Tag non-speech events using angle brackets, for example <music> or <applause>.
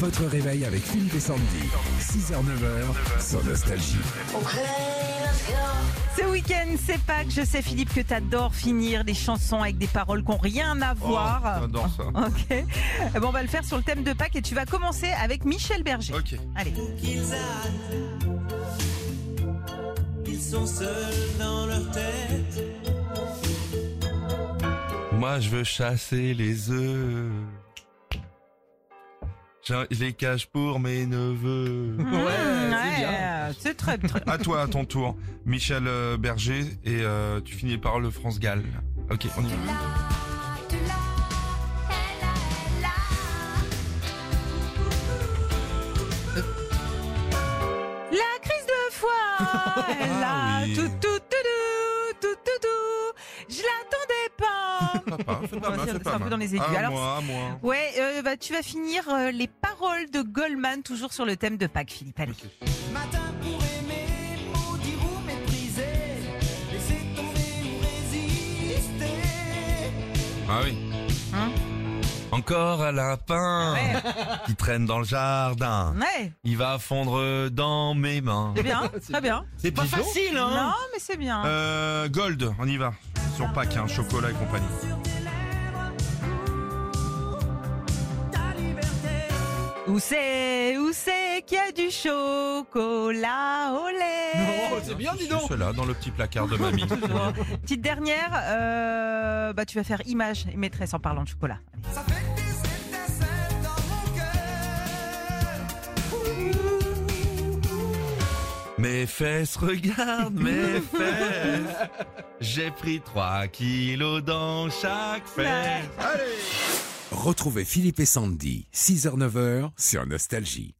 Votre réveil avec Philippe et Sandy. 6h-9h sur Nostalgie. Ce week-end, c'est Pâques. Je sais, Philippe, que t'adores finir des chansons avec des paroles qui n'ont rien à voir. Oh, j'adore ça. <laughs> Ok. Eh ben, on va le faire sur le thème de Pâques et tu vas commencer avec Michel Berger. Ok. Allez. Ils sont seuls dans leur tête. Moi, je veux chasser les œufs. Je je les cache pour mes neveux. Mmh, <laughs> ouais, c'est très, très. À toi, à ton tour. Michel euh, Berger et euh, tu finis par le France Gall. Ok, on y va. La crise de foi, <laughs> elle a oui. tout, Papa, c'est pas mal, c'est- pas un peu dans les aigus. À Alors, moi, à moi. Ouais, euh, bah, tu vas finir euh, les paroles de Goldman, toujours sur le thème de Pâques, Philippe. Allez. Matin pour aimer, maudire ou mépriser. Laisser tomber ou résister. Ah oui. Hein Encore un lapin Ouais, qui traîne dans le jardin. ouais, Il va fondre dans mes mains. c'est bien, <laughs> très bien. C'est pas facile, Non, mais c'est bien. Euh, Gold, on y va. Sur Pâques, hein, chocolat et compagnie. Où c'est, où c'est qu'il y a du chocolat au lait c'est bien, dis donc. Cela dans le petit placard de mamie. <laughs> Petite dernière, euh, bah tu vas faire image et maîtresse en parlant de chocolat. Allez. Mes fesses, regarde mes fesses. J'ai pris 3 kilos dans chaque fesse. Retrouvez Philippe et Sandy. 6h-9h sur Nostalgie.